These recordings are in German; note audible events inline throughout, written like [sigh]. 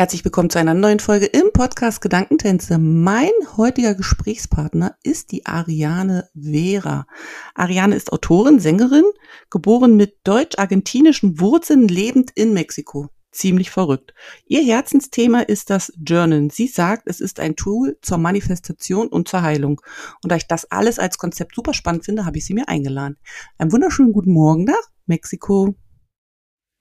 Herzlich willkommen zu einer neuen Folge im Podcast Gedankentänze. Mein heutiger Gesprächspartner ist die Ariane Vera. Ariane ist Autorin, Sängerin, geboren mit deutsch-argentinischen Wurzeln, lebend in Mexiko. Ziemlich verrückt. Ihr Herzensthema ist das Journal. Sie sagt, es ist ein Tool zur Manifestation und zur Heilung. Und da ich das alles als Konzept super spannend finde, habe ich sie mir eingeladen. Einen wunderschönen guten Morgen nach Mexiko.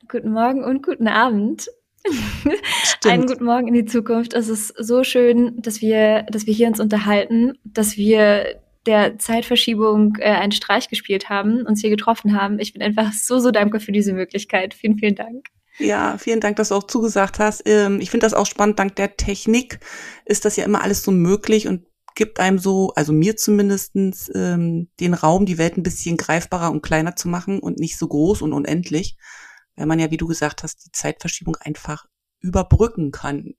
Guten Morgen und guten Abend. [laughs] Einen guten Morgen in die Zukunft. Es ist so schön, dass wir, dass wir hier uns unterhalten, dass wir der Zeitverschiebung äh, einen Streich gespielt haben, uns hier getroffen haben. Ich bin einfach so, so dankbar für diese Möglichkeit. Vielen, vielen Dank. Ja, vielen Dank, dass du auch zugesagt hast. Ähm, ich finde das auch spannend. Dank der Technik ist das ja immer alles so möglich und gibt einem so, also mir zumindestens ähm, den Raum, die Welt ein bisschen greifbarer und kleiner zu machen und nicht so groß und unendlich weil man ja, wie du gesagt hast, die Zeitverschiebung einfach überbrücken kann.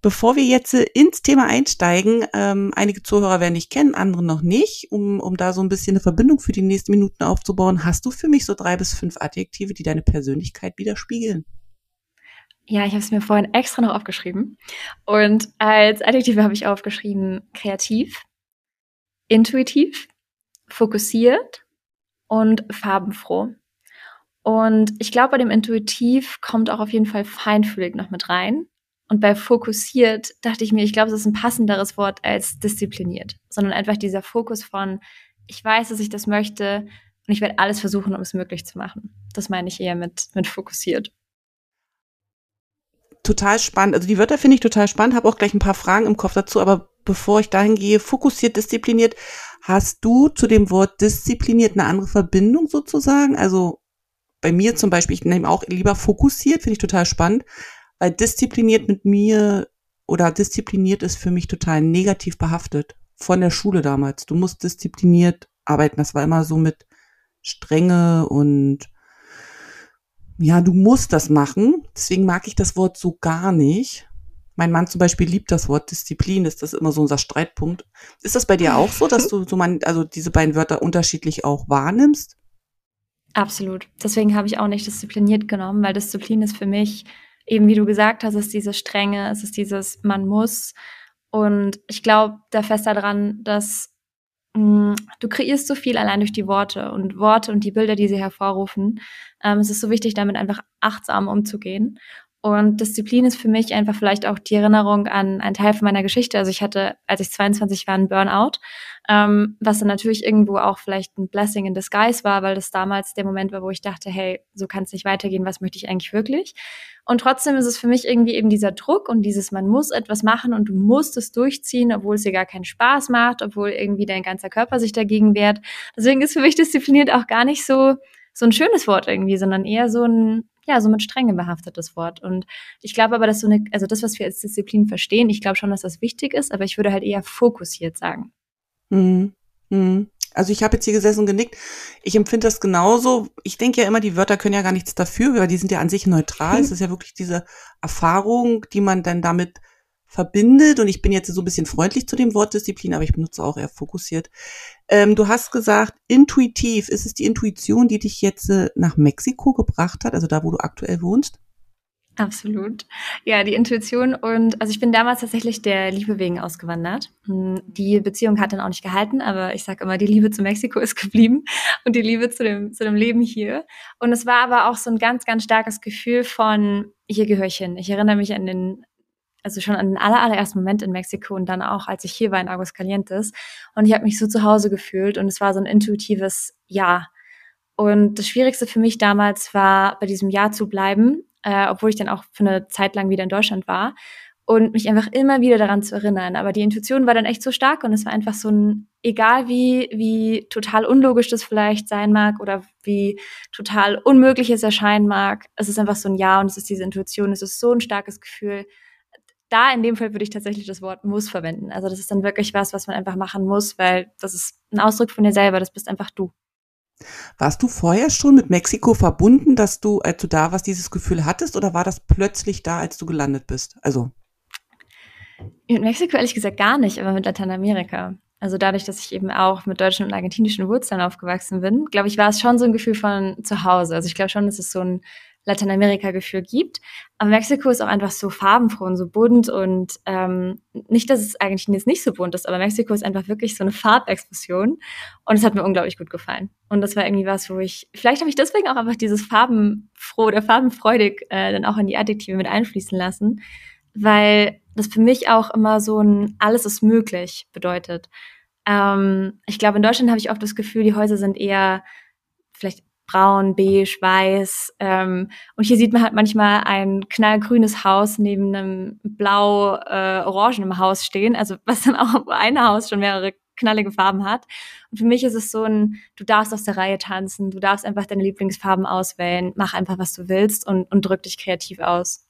Bevor wir jetzt ins Thema einsteigen, ähm, einige Zuhörer werden dich kennen, andere noch nicht, um, um da so ein bisschen eine Verbindung für die nächsten Minuten aufzubauen, hast du für mich so drei bis fünf Adjektive, die deine Persönlichkeit widerspiegeln? Ja, ich habe es mir vorhin extra noch aufgeschrieben. Und als Adjektive habe ich aufgeschrieben kreativ, intuitiv, fokussiert und farbenfroh. Und ich glaube, bei dem Intuitiv kommt auch auf jeden Fall feinfühlig noch mit rein. Und bei fokussiert dachte ich mir, ich glaube, es ist ein passenderes Wort als diszipliniert, sondern einfach dieser Fokus von, ich weiß, dass ich das möchte und ich werde alles versuchen, um es möglich zu machen. Das meine ich eher mit, mit fokussiert. Total spannend. Also die Wörter finde ich total spannend, habe auch gleich ein paar Fragen im Kopf dazu, aber bevor ich dahin gehe, fokussiert, diszipliniert, hast du zu dem Wort diszipliniert eine andere Verbindung sozusagen? Also bei mir zum Beispiel, ich nehme auch lieber fokussiert, finde ich total spannend, weil diszipliniert mit mir oder diszipliniert ist für mich total negativ behaftet. Von der Schule damals. Du musst diszipliniert arbeiten. Das war immer so mit Strenge und ja, du musst das machen. Deswegen mag ich das Wort so gar nicht. Mein Mann zum Beispiel liebt das Wort Disziplin, ist das immer so unser Streitpunkt. Ist das bei dir auch so, dass du so man, also diese beiden Wörter unterschiedlich auch wahrnimmst? Absolut. Deswegen habe ich auch nicht diszipliniert genommen, weil Disziplin ist für mich eben, wie du gesagt hast, ist diese Strenge, es ist dieses man muss. Und ich glaube da fest daran, dass mh, mm, du kreierst so viel allein durch die Worte und Worte und die Bilder, die sie hervorrufen. Ähm, es ist so wichtig, damit einfach achtsam umzugehen. Und Disziplin ist für mich einfach vielleicht auch die Erinnerung an einen Teil von meiner Geschichte. Also ich hatte, als ich 22 war, einen Burnout, ähm, was dann natürlich irgendwo auch vielleicht ein Blessing in disguise war, weil das damals der Moment war, wo ich dachte, hey, so kann es nicht weitergehen, was möchte ich eigentlich wirklich? Und trotzdem ist es für mich irgendwie eben dieser Druck und dieses, man muss etwas machen und du musst es durchziehen, obwohl es dir gar keinen Spaß macht, obwohl irgendwie dein ganzer Körper sich dagegen wehrt. Deswegen ist für mich diszipliniert auch gar nicht so, so ein schönes Wort irgendwie, sondern eher so ein, ja, so mit Strenge behaftetes Wort. Und ich glaube aber, dass so eine, also das, was wir als Disziplin verstehen, ich glaube schon, dass das wichtig ist, aber ich würde halt eher fokussiert sagen. Mhm. Mhm. Also ich habe jetzt hier gesessen und genickt. Ich empfinde das genauso. Ich denke ja immer, die Wörter können ja gar nichts dafür, weil die sind ja an sich neutral. [laughs] es ist ja wirklich diese Erfahrung, die man dann damit verbindet. Und ich bin jetzt so ein bisschen freundlich zu dem Wort Disziplin, aber ich benutze auch eher fokussiert. Ähm, du hast gesagt, intuitiv. Ist es die Intuition, die dich jetzt äh, nach Mexiko gebracht hat, also da, wo du aktuell wohnst? Absolut. Ja, die Intuition und also ich bin damals tatsächlich der Liebe wegen ausgewandert. Hm, die Beziehung hat dann auch nicht gehalten, aber ich sage immer, die Liebe zu Mexiko [laughs] ist geblieben und die Liebe zu dem, zu dem Leben hier. Und es war aber auch so ein ganz, ganz starkes Gefühl von, hier gehöre ich hin. Ich erinnere mich an den, also schon an den aller, allerersten Moment in Mexiko und dann auch, als ich hier war in Aguascalientes. Und ich habe mich so zu Hause gefühlt und es war so ein intuitives Ja. Und das Schwierigste für mich damals war, bei diesem Ja zu bleiben, äh, obwohl ich dann auch für eine Zeit lang wieder in Deutschland war und mich einfach immer wieder daran zu erinnern. Aber die Intuition war dann echt so stark und es war einfach so ein, egal wie, wie total unlogisch das vielleicht sein mag oder wie total unmöglich es erscheinen mag, es ist einfach so ein Ja und es ist diese Intuition, es ist so ein starkes Gefühl, da in dem Fall würde ich tatsächlich das Wort muss verwenden. Also das ist dann wirklich was, was man einfach machen muss, weil das ist ein Ausdruck von dir selber, das bist einfach du. Warst du vorher schon mit Mexiko verbunden, dass du, als du da warst, dieses Gefühl hattest oder war das plötzlich da, als du gelandet bist? Also. Mit Mexiko ehrlich gesagt gar nicht, aber mit Lateinamerika. Also dadurch, dass ich eben auch mit deutschen und argentinischen Wurzeln aufgewachsen bin, glaube ich, war es schon so ein Gefühl von zu Hause. Also ich glaube schon, dass es so ein Lateinamerika-Gefühl gibt. Aber Mexiko ist auch einfach so farbenfroh und so bunt und ähm, nicht, dass es eigentlich jetzt nicht so bunt ist, aber Mexiko ist einfach wirklich so eine Farbexplosion und es hat mir unglaublich gut gefallen. Und das war irgendwie was, wo ich, vielleicht habe ich deswegen auch einfach dieses farbenfroh oder farbenfreudig äh, dann auch in die Adjektive mit einfließen lassen, weil das für mich auch immer so ein alles ist möglich bedeutet. Ähm, ich glaube, in Deutschland habe ich oft das Gefühl, die Häuser sind eher vielleicht braun, beige, weiß. Ähm, und hier sieht man halt manchmal ein knallgrünes Haus neben einem blau-orangenen äh, Haus stehen, also was dann auch ein Haus schon mehrere knallige Farben hat. Und für mich ist es so ein, du darfst aus der Reihe tanzen, du darfst einfach deine Lieblingsfarben auswählen, mach einfach, was du willst und, und drück dich kreativ aus.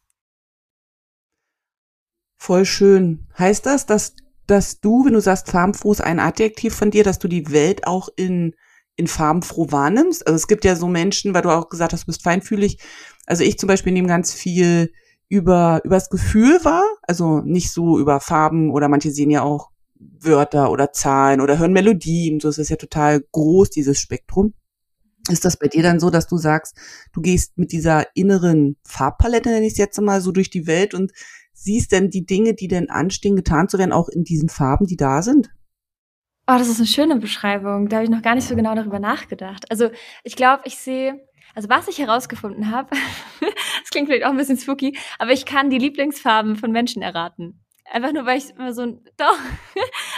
Voll schön. Heißt das, dass, dass du, wenn du sagst, farbenfroh ist ein Adjektiv von dir, dass du die Welt auch in in farbenfroh wahrnimmst. Also es gibt ja so Menschen, weil du auch gesagt hast, du bist feinfühlig. Also ich zum Beispiel nehme ganz viel über, über das Gefühl wahr, also nicht so über Farben oder manche sehen ja auch Wörter oder Zahlen oder hören Melodien. So ist es ja total groß, dieses Spektrum. Ist das bei dir dann so, dass du sagst, du gehst mit dieser inneren Farbpalette, nenne ich es jetzt mal, so durch die Welt und siehst denn die Dinge, die denn anstehen, getan zu werden, auch in diesen Farben, die da sind? Oh, das ist eine schöne Beschreibung. Da habe ich noch gar nicht so genau darüber nachgedacht. Also ich glaube, ich sehe, also was ich herausgefunden habe, [laughs] das klingt vielleicht auch ein bisschen spooky, aber ich kann die Lieblingsfarben von Menschen erraten. Einfach nur, weil ich immer so ein, [laughs] doch,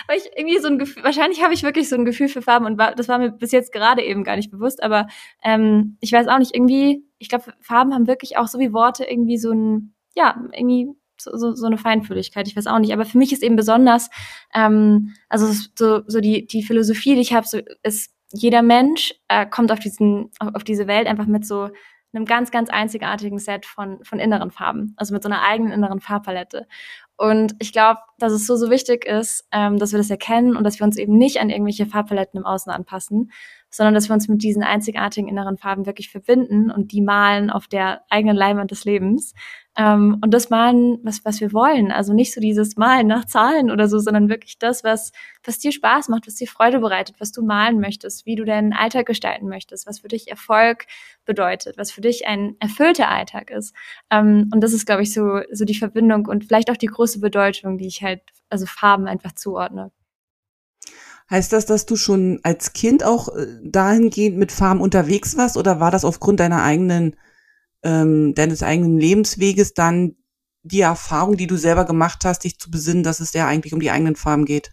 weil ich irgendwie so ein Gefühl, wahrscheinlich habe ich wirklich so ein Gefühl für Farben und war, das war mir bis jetzt gerade eben gar nicht bewusst, aber ähm, ich weiß auch nicht, irgendwie, ich glaube, Farben haben wirklich auch so wie Worte irgendwie so ein, ja, irgendwie so, so, eine Feinfühligkeit, ich weiß auch nicht. Aber für mich ist eben besonders, ähm, also so, so die, die Philosophie, die ich habe, so ist, jeder Mensch äh, kommt auf diesen, auf, auf diese Welt einfach mit so einem ganz, ganz einzigartigen Set von, von inneren Farben, also mit so einer eigenen inneren Farbpalette. Und ich glaube, dass es so, so wichtig ist, ähm, dass wir das erkennen und dass wir uns eben nicht an irgendwelche Farbpaletten im Außen anpassen, sondern dass wir uns mit diesen einzigartigen inneren Farben wirklich verbinden und die malen auf der eigenen Leinwand des Lebens. Ähm, und das malen, was, was wir wollen. Also nicht so dieses Malen nach Zahlen oder so, sondern wirklich das, was, was dir Spaß macht, was dir Freude bereitet, was du malen möchtest, wie du deinen Alltag gestalten möchtest, was für dich Erfolg bedeutet, was für dich ein erfüllter Alltag ist. Ähm, und das ist, glaube ich, so, so die Verbindung und vielleicht auch die große Bedeutung, die ich halt, also Farben einfach zuordne. Heißt das, dass du schon als Kind auch äh, dahingehend mit Farben unterwegs warst oder war das aufgrund deiner eigenen, ähm, deines eigenen Lebensweges dann die Erfahrung, die du selber gemacht hast, dich zu besinnen, dass es ja eigentlich um die eigenen Farben geht?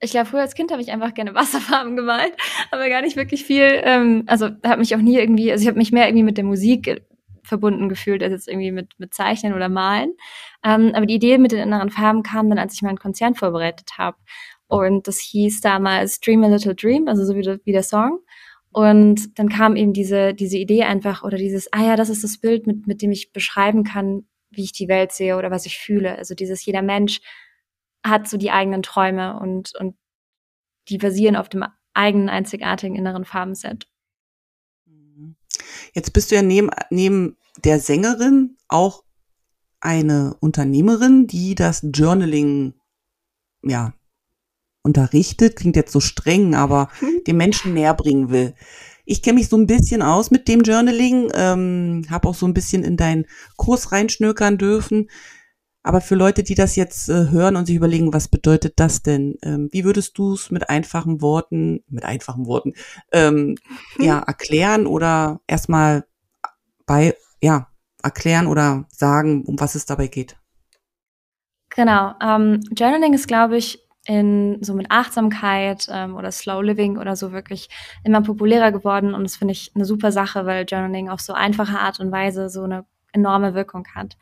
Ich glaube, früher als Kind habe ich einfach gerne [laughs] Wasserfarben gemalt, aber gar nicht wirklich viel. Ähm, also habe mich auch nie irgendwie, also ich habe mich mehr irgendwie mit der Musik äh, verbunden gefühlt als jetzt irgendwie mit, mit Zeichnen oder Malen. Ähm, aber die Idee mit den inneren Farben kam dann, als ich meinen Konzern vorbereitet habe. Und das hieß damals Dream a Little Dream, also so wie, der, wie der Song. Und dann kam eben diese, diese Idee einfach oder dieses, ah ja, das ist das Bild, mit, mit dem ich beschreiben kann, wie ich die Welt sehe oder was ich fühle. Also dieses, jeder Mensch hat so die eigenen Träume und, und die basieren auf dem eigenen einzigartigen inneren Farbenset. Jetzt bist du ja neben, neben der Sängerin auch eine Unternehmerin, die das Journaling ja unterrichtet, klingt jetzt so streng, aber [laughs] den Menschen näher bringen will. Ich kenne mich so ein bisschen aus mit dem Journaling, ähm, habe auch so ein bisschen in deinen Kurs reinschnökern dürfen. Aber für Leute, die das jetzt äh, hören und sich überlegen, was bedeutet das denn? Ähm, wie würdest du es mit einfachen Worten, mit einfachen Worten, ähm, [laughs] ja, erklären oder erstmal bei, ja, erklären oder sagen, um was es dabei geht? Genau. Ähm, Journaling ist, glaube ich, in so mit Achtsamkeit ähm, oder Slow Living oder so wirklich immer populärer geworden und das finde ich eine super Sache, weil Journaling auf so einfache Art und Weise so eine enorme Wirkung hat.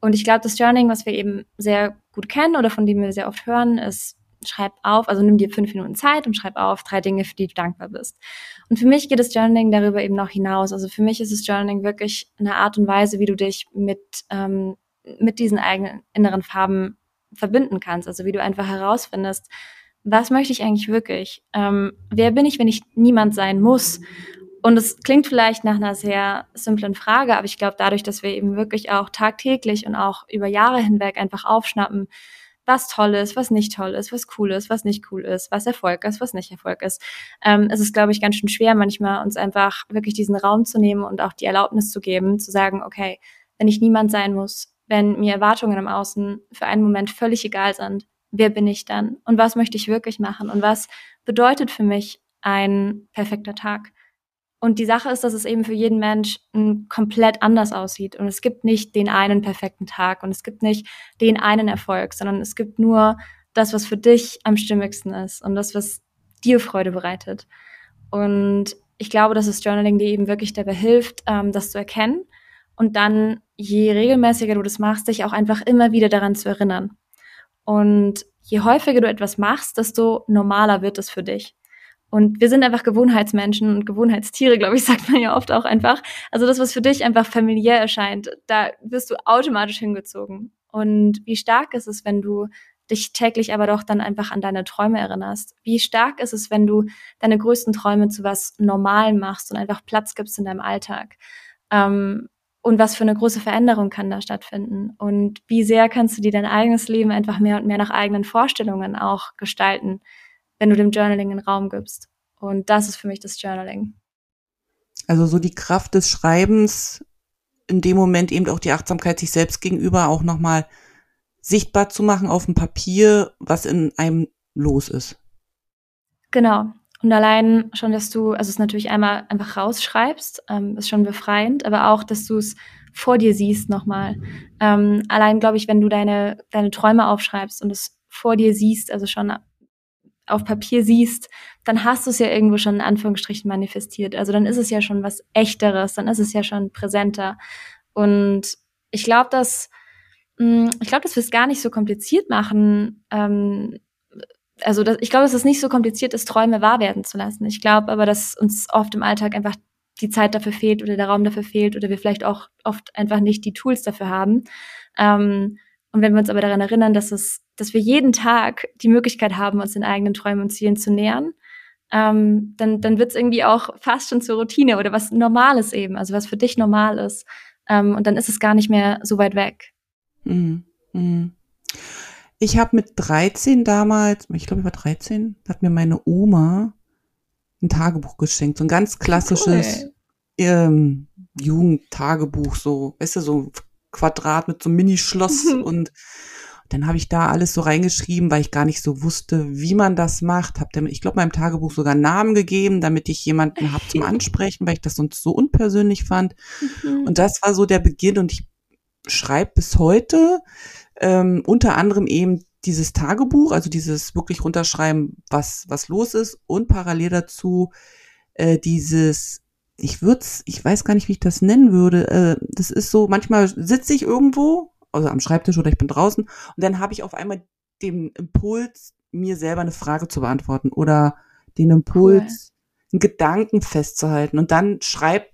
Und ich glaube, das Journaling, was wir eben sehr gut kennen oder von dem wir sehr oft hören, ist schreib auf, also nimm dir fünf Minuten Zeit und schreib auf drei Dinge, für die du dankbar bist. Und für mich geht das Journaling darüber eben noch hinaus. Also für mich ist das Journaling wirklich eine Art und Weise, wie du dich mit ähm, mit diesen eigenen inneren Farben verbinden kannst. Also wie du einfach herausfindest, was möchte ich eigentlich wirklich? Ähm, wer bin ich, wenn ich niemand sein muss? Und es klingt vielleicht nach einer sehr simplen Frage, aber ich glaube, dadurch, dass wir eben wirklich auch tagtäglich und auch über Jahre hinweg einfach aufschnappen, was toll ist, was nicht toll ist, was cool ist, was nicht cool ist, was Erfolg ist, was nicht Erfolg ist. Ähm, es ist, glaube ich, ganz schön schwer, manchmal uns einfach wirklich diesen Raum zu nehmen und auch die Erlaubnis zu geben, zu sagen, okay, wenn ich niemand sein muss, wenn mir Erwartungen im Außen für einen Moment völlig egal sind, wer bin ich dann und was möchte ich wirklich machen und was bedeutet für mich ein perfekter Tag? Und die Sache ist, dass es eben für jeden Mensch komplett anders aussieht. Und es gibt nicht den einen perfekten Tag und es gibt nicht den einen Erfolg, sondern es gibt nur das, was für dich am stimmigsten ist und das, was dir Freude bereitet. Und ich glaube, dass das Journaling dir eben wirklich dabei hilft, ähm, das zu erkennen und dann, je regelmäßiger du das machst, dich auch einfach immer wieder daran zu erinnern. Und je häufiger du etwas machst, desto normaler wird es für dich. Und wir sind einfach Gewohnheitsmenschen und Gewohnheitstiere, glaube ich, [laughs] sagt man ja oft auch einfach. Also das, was für dich einfach familiär erscheint, da wirst du automatisch hingezogen. Und wie stark ist es, wenn du dich täglich aber doch dann einfach an deine Träume erinnerst? Wie stark ist es, wenn du deine größten Träume zu was Normalen machst und einfach Platz gibst in deinem Alltag? Ähm, und was für eine große Veränderung kann da stattfinden? Und wie sehr kannst du dir dein eigenes Leben einfach mehr und mehr nach eigenen Vorstellungen auch gestalten? wenn du dem Journaling einen Raum gibst. Und das ist für mich das Journaling. Also so die Kraft des Schreibens, in dem Moment eben auch die Achtsamkeit sich selbst gegenüber auch nochmal sichtbar zu machen auf dem Papier, was in einem los ist. Genau. Und allein schon, dass du, also es natürlich einmal einfach rausschreibst, ähm, ist schon befreiend, aber auch, dass du es vor dir siehst nochmal. Ähm, allein, glaube ich, wenn du deine, deine Träume aufschreibst und es vor dir siehst, also schon auf Papier siehst, dann hast du es ja irgendwo schon in Anführungsstrichen manifestiert. Also dann ist es ja schon was Echteres, dann ist es ja schon präsenter. Und ich glaube, dass mm, ich glaube, dass wir es gar nicht so kompliziert machen. Ähm, also dass, ich glaube, dass es nicht so kompliziert ist, Träume wahr werden zu lassen. Ich glaube aber, dass uns oft im Alltag einfach die Zeit dafür fehlt oder der Raum dafür fehlt oder wir vielleicht auch oft einfach nicht die Tools dafür haben. Ähm, und wenn wir uns aber daran erinnern, dass es, dass wir jeden Tag die Möglichkeit haben, uns den eigenen Träumen und Zielen zu nähern, ähm, dann, dann wird es irgendwie auch fast schon zur Routine oder was Normales eben, also was für dich normal ist. Ähm, und dann ist es gar nicht mehr so weit weg. Mhm. Mhm. Ich habe mit 13 damals, ich glaube, ich war 13, hat mir meine Oma ein Tagebuch geschenkt, so ein ganz klassisches cool. ähm, Jugendtagebuch, so, weißt du, so Quadrat mit so einem Mini-Schloss [laughs] und dann habe ich da alles so reingeschrieben, weil ich gar nicht so wusste, wie man das macht. Hab dann, ich glaube, meinem Tagebuch sogar einen Namen gegeben, damit ich jemanden habe zum [laughs] Ansprechen, weil ich das sonst so unpersönlich fand. Mhm. Und das war so der Beginn und ich schreibe bis heute ähm, unter anderem eben dieses Tagebuch, also dieses wirklich runterschreiben, was, was los ist und parallel dazu äh, dieses ich würde ich weiß gar nicht, wie ich das nennen würde. Äh, das ist so, manchmal sitze ich irgendwo, also am Schreibtisch oder ich bin draußen und dann habe ich auf einmal den Impuls, mir selber eine Frage zu beantworten oder den Impuls, cool. einen Gedanken festzuhalten und dann schreibt,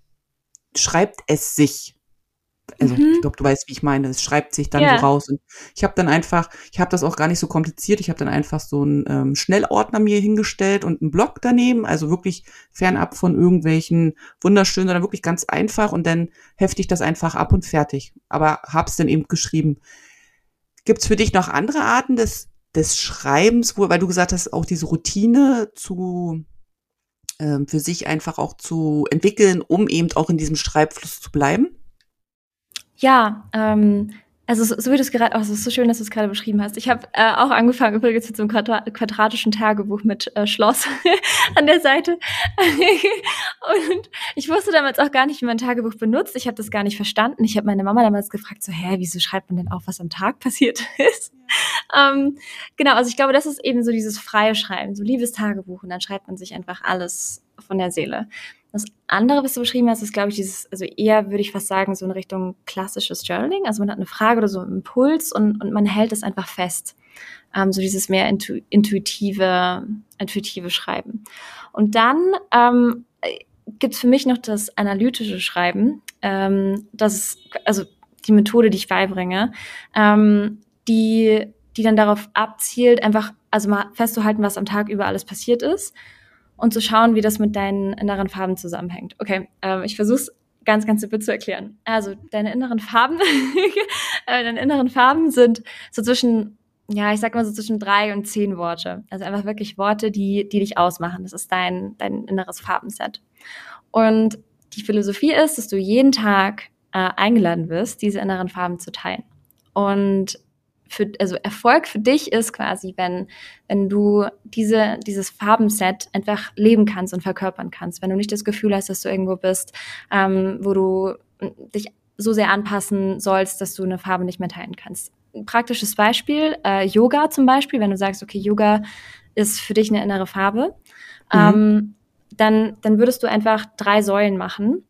schreibt es sich also mhm. ich glaube, du weißt, wie ich meine. Es schreibt sich dann ja. so raus. Und ich habe dann einfach, ich habe das auch gar nicht so kompliziert. Ich habe dann einfach so einen ähm, Schnellordner mir hingestellt und einen Blog daneben, also wirklich fernab von irgendwelchen wunderschönen, sondern wirklich ganz einfach. Und dann hefte ich das einfach ab und fertig. Aber hab's dann eben geschrieben. Gibt's für dich noch andere Arten des des Schreibens, wo, weil du gesagt hast, auch diese Routine zu ähm, für sich einfach auch zu entwickeln, um eben auch in diesem Schreibfluss zu bleiben? Ja, ähm, also so, so wie du es gerade, es ist so schön, dass du es gerade beschrieben hast. Ich habe äh, auch angefangen übrigens mit so einem quadratischen Tagebuch mit äh, Schloss [laughs] an der Seite. [laughs] und ich wusste damals auch gar nicht, wie man ein Tagebuch benutzt. Ich habe das gar nicht verstanden. Ich habe meine Mama damals gefragt, so, hä, wieso schreibt man denn auf, was am Tag passiert [laughs] ist? ähm, genau, also ich glaube, das ist eben so dieses freie Schreiben, so liebes Tagebuch und dann schreibt man sich einfach alles von der Seele. Das andere, was du beschrieben hast, ist, glaube ich, dieses, also eher würde ich fast sagen, so in Richtung klassisches Journaling. Also man hat eine Frage oder so einen Impuls und, und man hält es einfach fest. Ähm, so dieses mehr intu intuitive, intuitive Schreiben. Und dann ähm, gibt es für mich noch das analytische Schreiben. Ähm, das ist, also die Methode, die ich beibringe, ähm, die, die dann darauf abzielt, einfach also mal festzuhalten, was am Tag über alles passiert ist und zu schauen, wie das mit deinen inneren Farben zusammenhängt. Okay, ähm, ich versuche es ganz, ganz simpel zu erklären. Also deine inneren Farben, [laughs] äh, deine inneren Farben sind so zwischen, ja, ich sag mal so zwischen drei und zehn Worte. Also einfach wirklich Worte, die, die dich ausmachen. Das ist dein, dein inneres Farbenset. Und die Philosophie ist, dass du jeden Tag äh, eingeladen wirst, diese inneren Farben zu teilen. Und für, also Erfolg für dich ist quasi, wenn, wenn du diese, dieses Farbenset einfach leben kannst und verkörpern kannst. Wenn du nicht das Gefühl hast, dass du irgendwo bist, ähm, wo du dich so sehr anpassen sollst, dass du eine Farbe nicht mehr teilen kannst. Ein praktisches Beispiel, äh, Yoga zum Beispiel, wenn du sagst, okay, Yoga ist für dich eine innere Farbe, mhm. ähm, dann, dann würdest du einfach drei Säulen machen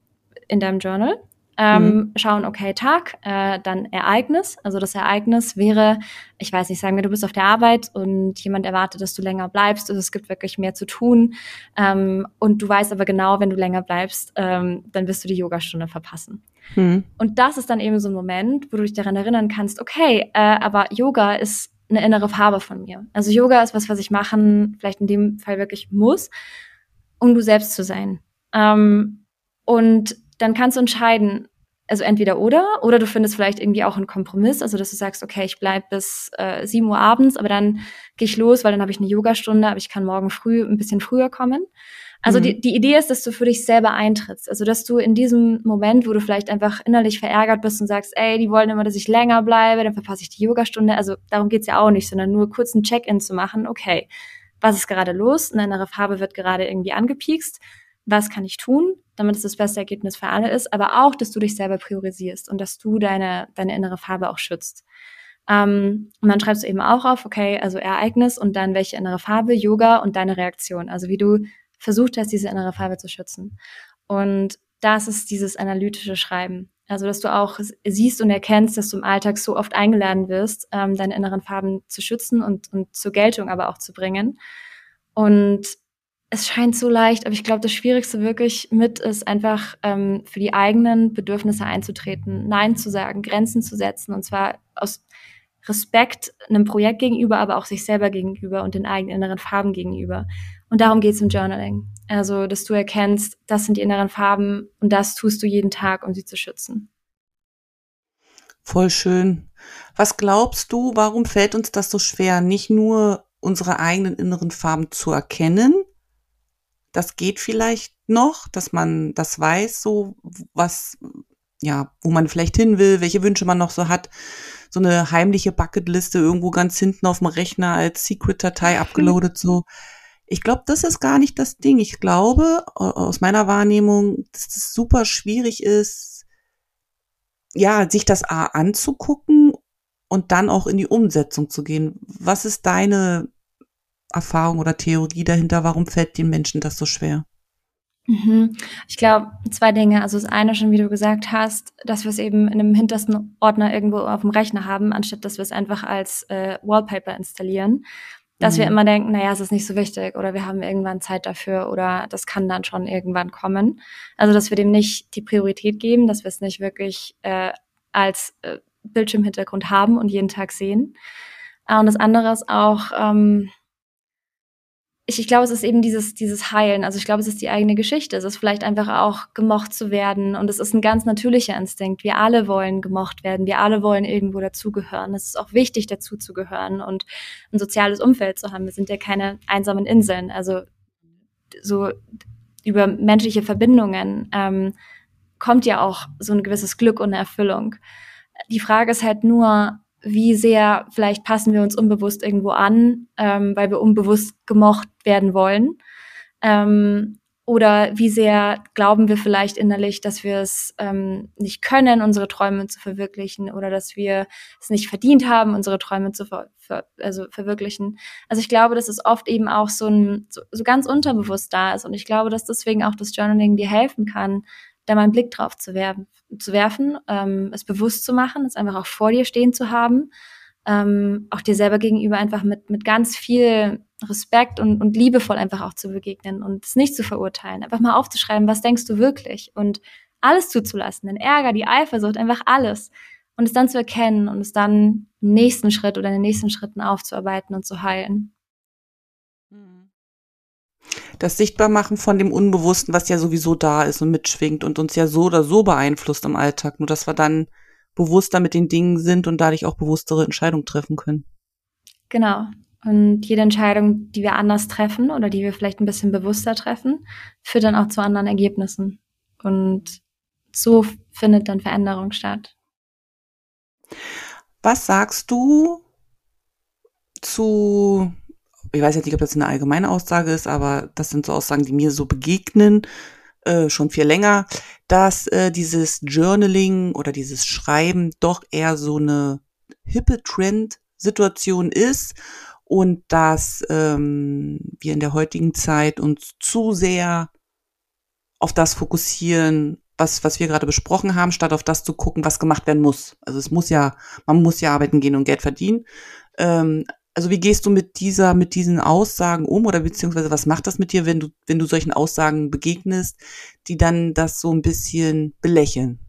in deinem Journal ähm, mhm. schauen, okay, Tag, äh, dann Ereignis. Also das Ereignis wäre, ich weiß nicht, sagen wir, du bist auf der Arbeit und jemand erwartet, dass du länger bleibst und es gibt wirklich mehr zu tun. Ähm, und du weißt aber genau, wenn du länger bleibst, ähm, dann wirst du die Yogastunde verpassen. Mhm. Und das ist dann eben so ein Moment, wo du dich daran erinnern kannst, okay, äh, aber Yoga ist eine innere Farbe von mir. Also Yoga ist was, was ich machen, vielleicht in dem Fall wirklich muss, um du selbst zu sein. Ähm, und dann kannst du entscheiden, also entweder oder, oder du findest vielleicht irgendwie auch einen Kompromiss, also dass du sagst, okay, ich bleib bis äh, 7 Uhr abends, aber dann gehe ich los, weil dann habe ich eine Yogastunde, aber ich kann morgen früh ein bisschen früher kommen. Also mhm. die, die Idee ist, dass du für dich selber eintrittst. Also dass du in diesem Moment, wo du vielleicht einfach innerlich verärgert bist und sagst, ey, die wollen immer, dass ich länger bleibe, dann verpasse ich die Yogastunde. Also darum geht's ja auch nicht, sondern nur kurz ein Check-in zu machen. Okay, was ist gerade los? Eine innere Farbe wird gerade irgendwie angepiekst was kann ich tun, damit es das beste Ergebnis für alle ist, aber auch, dass du dich selber priorisierst und dass du deine, deine innere Farbe auch schützt. Ähm, und dann schreibst du eben auch auf, okay, also Ereignis und dann welche innere Farbe, Yoga und deine Reaktion. Also wie du versucht hast, diese innere Farbe zu schützen. Und das ist dieses analytische Schreiben. Also, dass du auch siehst und erkennst, dass du im Alltag so oft eingeladen wirst, ähm, deine inneren Farben zu schützen und, und zur Geltung aber auch zu bringen. Und es scheint so leicht, aber ich glaube, das Schwierigste wirklich mit ist einfach ähm, für die eigenen Bedürfnisse einzutreten, Nein zu sagen, Grenzen zu setzen und zwar aus Respekt einem Projekt gegenüber, aber auch sich selber gegenüber und den eigenen inneren Farben gegenüber. Und darum geht es im Journaling. Also, dass du erkennst, das sind die inneren Farben und das tust du jeden Tag, um sie zu schützen. Voll schön. Was glaubst du, warum fällt uns das so schwer, nicht nur unsere eigenen inneren Farben zu erkennen, das geht vielleicht noch, dass man das weiß, so was, ja, wo man vielleicht hin will, welche Wünsche man noch so hat. So eine heimliche Bucketliste irgendwo ganz hinten auf dem Rechner als Secret-Datei [laughs] abgeloadet, so. Ich glaube, das ist gar nicht das Ding. Ich glaube, aus meiner Wahrnehmung, dass es super schwierig ist, ja, sich das A anzugucken und dann auch in die Umsetzung zu gehen. Was ist deine Erfahrung oder Theorie dahinter? Warum fällt den Menschen das so schwer? Mhm. Ich glaube, zwei Dinge. Also das eine schon, wie du gesagt hast, dass wir es eben in einem hintersten Ordner irgendwo auf dem Rechner haben, anstatt dass wir es einfach als äh, Wallpaper installieren. Dass mhm. wir immer denken, naja, es ist nicht so wichtig oder wir haben irgendwann Zeit dafür oder das kann dann schon irgendwann kommen. Also dass wir dem nicht die Priorität geben, dass wir es nicht wirklich äh, als äh, Bildschirmhintergrund haben und jeden Tag sehen. Und das andere ist auch, ähm, ich, ich glaube, es ist eben dieses, dieses Heilen. Also ich glaube, es ist die eigene Geschichte. Es ist vielleicht einfach auch gemocht zu werden. Und es ist ein ganz natürlicher Instinkt. Wir alle wollen gemocht werden. Wir alle wollen irgendwo dazugehören. Es ist auch wichtig, dazuzugehören und ein soziales Umfeld zu haben. Wir sind ja keine einsamen Inseln. Also so über menschliche Verbindungen ähm, kommt ja auch so ein gewisses Glück und Erfüllung. Die Frage ist halt nur, wie sehr vielleicht passen wir uns unbewusst irgendwo an, ähm, weil wir unbewusst gemocht werden wollen. Ähm, oder wie sehr glauben wir vielleicht innerlich, dass wir es ähm, nicht können, unsere Träume zu verwirklichen oder dass wir es nicht verdient haben, unsere Träume zu ver ver also verwirklichen. Also ich glaube, dass es oft eben auch so ein so, so ganz unterbewusst da ist und ich glaube, dass deswegen auch das Journaling dir helfen kann, da mal einen Blick drauf zu werfen, zu werfen, ähm, es bewusst zu machen, es einfach auch vor dir stehen zu haben, ähm, auch dir selber gegenüber einfach mit, mit ganz viel Respekt und, und liebevoll einfach auch zu begegnen und es nicht zu verurteilen. Einfach mal aufzuschreiben, was denkst du wirklich und alles zuzulassen, den Ärger, die Eifersucht, einfach alles. und es dann zu erkennen und es dann im nächsten Schritt oder in den nächsten Schritten aufzuarbeiten und zu heilen. Das Sichtbarmachen von dem Unbewussten, was ja sowieso da ist und mitschwingt und uns ja so oder so beeinflusst im Alltag, nur dass wir dann bewusster mit den Dingen sind und dadurch auch bewusstere Entscheidungen treffen können. Genau. Und jede Entscheidung, die wir anders treffen oder die wir vielleicht ein bisschen bewusster treffen, führt dann auch zu anderen Ergebnissen. Und so findet dann Veränderung statt. Was sagst du zu, ich weiß jetzt nicht, ob das eine allgemeine Aussage ist, aber das sind so Aussagen, die mir so begegnen, äh, schon viel länger, dass äh, dieses Journaling oder dieses Schreiben doch eher so eine hippe Trend-Situation ist und dass ähm, wir in der heutigen Zeit uns zu sehr auf das fokussieren, was, was wir gerade besprochen haben, statt auf das zu gucken, was gemacht werden muss. Also es muss ja, man muss ja arbeiten gehen und Geld verdienen. Ähm, also wie gehst du mit dieser, mit diesen Aussagen um oder beziehungsweise was macht das mit dir, wenn du, wenn du solchen Aussagen begegnest, die dann das so ein bisschen belächeln?